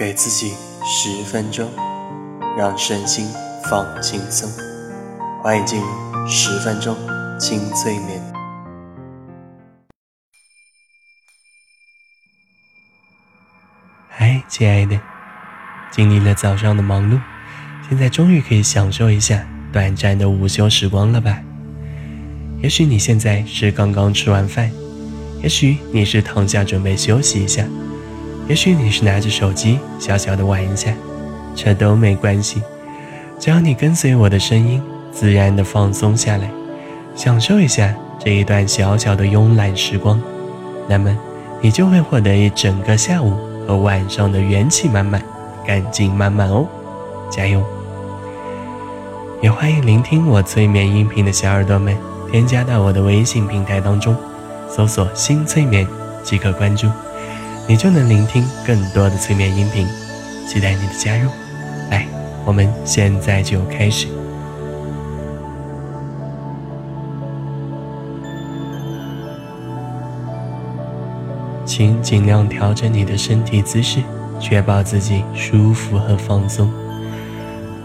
给自己十分钟，让身心放轻松。欢迎进入十分钟轻催眠。嗨，亲爱的，经历了早上的忙碌，现在终于可以享受一下短暂的午休时光了吧？也许你现在是刚刚吃完饭。也许你是躺下准备休息一下，也许你是拿着手机小小的玩一下，这都没关系，只要你跟随我的声音，自然的放松下来，享受一下这一段小小的慵懒时光，那么你就会获得一整个下午和晚上的元气满满、干劲满满哦！加油！也欢迎聆听我催眠音频的小耳朵们，添加到我的微信平台当中。搜索“新催眠”即可关注，你就能聆听更多的催眠音频。期待你的加入，来，我们现在就开始。请尽量调整你的身体姿势，确保自己舒服和放松。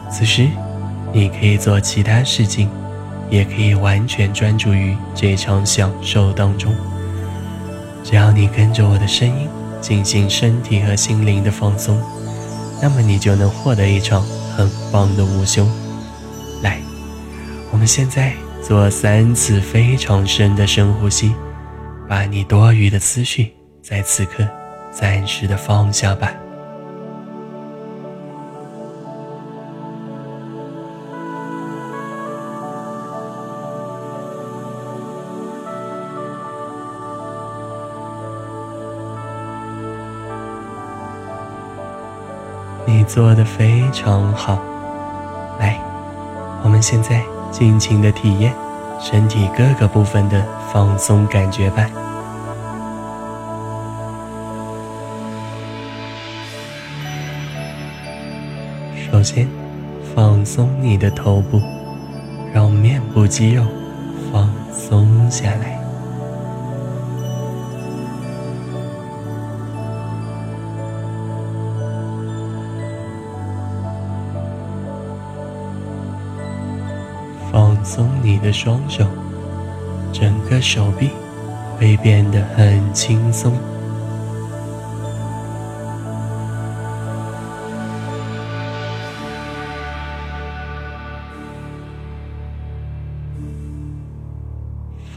此时，你可以做其他事情。也可以完全专注于这场享受当中。只要你跟着我的声音进行身体和心灵的放松，那么你就能获得一场很棒的午休。来，我们现在做三次非常深的深呼吸，把你多余的思绪在此刻暂时的放下吧。你做的非常好，来，我们现在尽情的体验身体各个部分的放松感觉吧。首先，放松你的头部，让面部肌肉放松下来。放松你的双手，整个手臂会变得很轻松。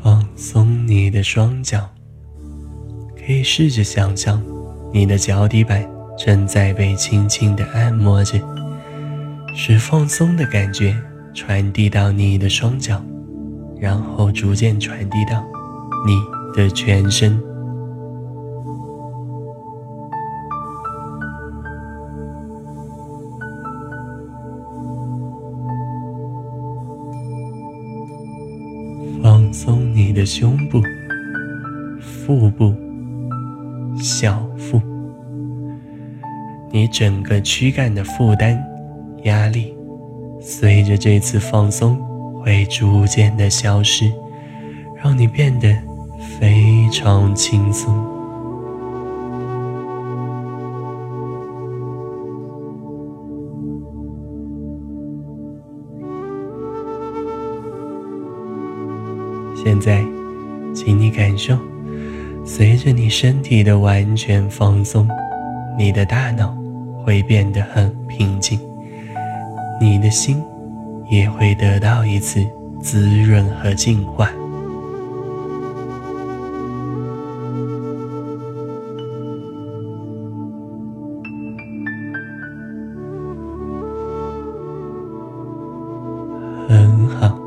放松你的双脚，可以试着想象你的脚底板正在被轻轻的按摩着，使放松的感觉。传递到你的双脚，然后逐渐传递到你的全身。放松你的胸部、腹部、小腹，你整个躯干的负担、压力。随着这次放松，会逐渐的消失，让你变得非常轻松。现在，请你感受，随着你身体的完全放松，你的大脑会变得很平静。你的心也会得到一次滋润和净化。很好，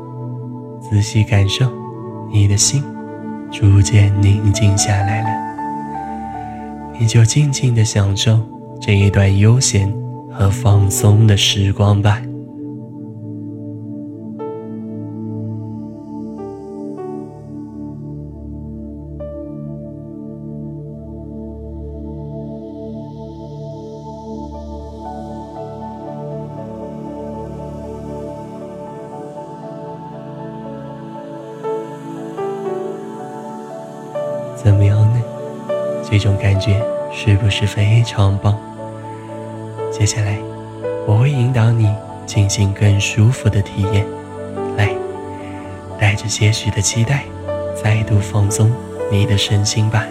仔细感受，你的心逐渐宁静下来了，你就静静的享受这一段悠闲。和放松的时光吧。怎么样呢？这种感觉是不是非常棒？接下来，我会引导你进行更舒服的体验。来，带着些许的期待，再度放松你的身心吧。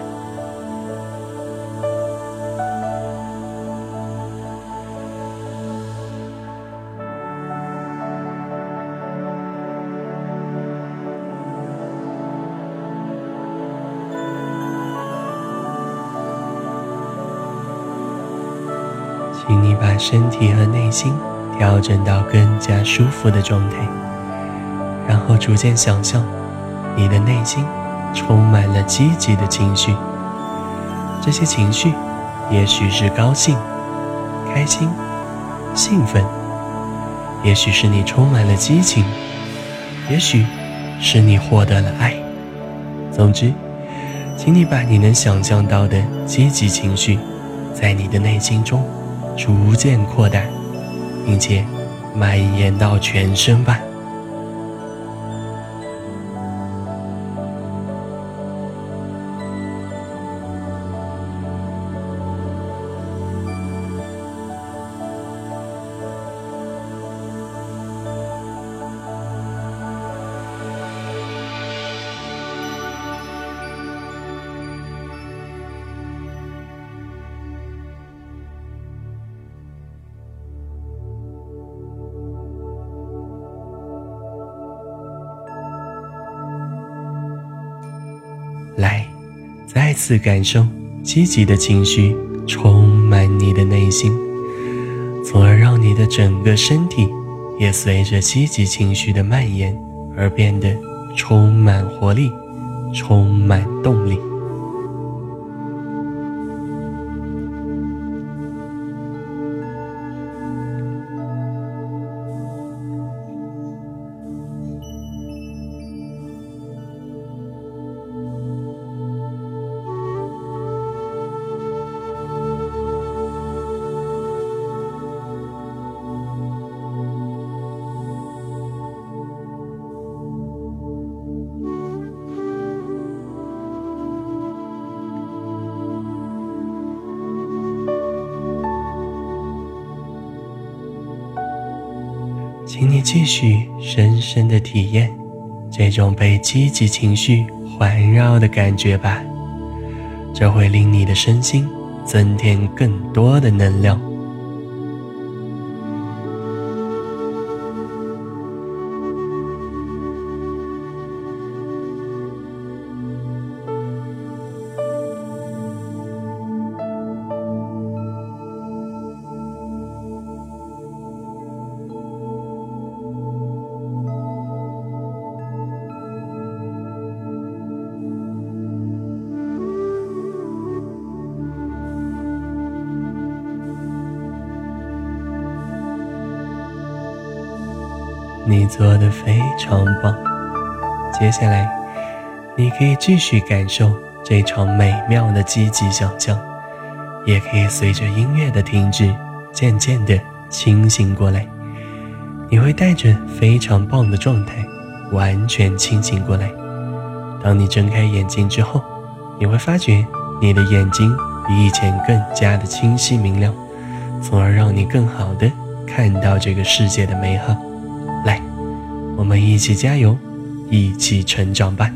请你把身体和内心调整到更加舒服的状态，然后逐渐想象你的内心充满了积极的情绪。这些情绪也许是高兴、开心、兴奋，也许是你充满了激情，也许是你获得了爱。总之，请你把你能想象到的积极情绪，在你的内心中。逐渐扩大，并且蔓延到全身吧。再次感受积极的情绪充满你的内心，从而让你的整个身体也随着积极情绪的蔓延而变得充满活力，充满动力。请你继续深深的体验这种被积极情绪环绕的感觉吧，这会令你的身心增添更多的能量。你做的非常棒。接下来，你可以继续感受这场美妙的积极想象，也可以随着音乐的停止，渐渐的清醒过来。你会带着非常棒的状态，完全清醒过来。当你睁开眼睛之后，你会发觉你的眼睛比以前更加的清晰明亮，从而让你更好的看到这个世界的美好。我们一起加油，一起成长吧。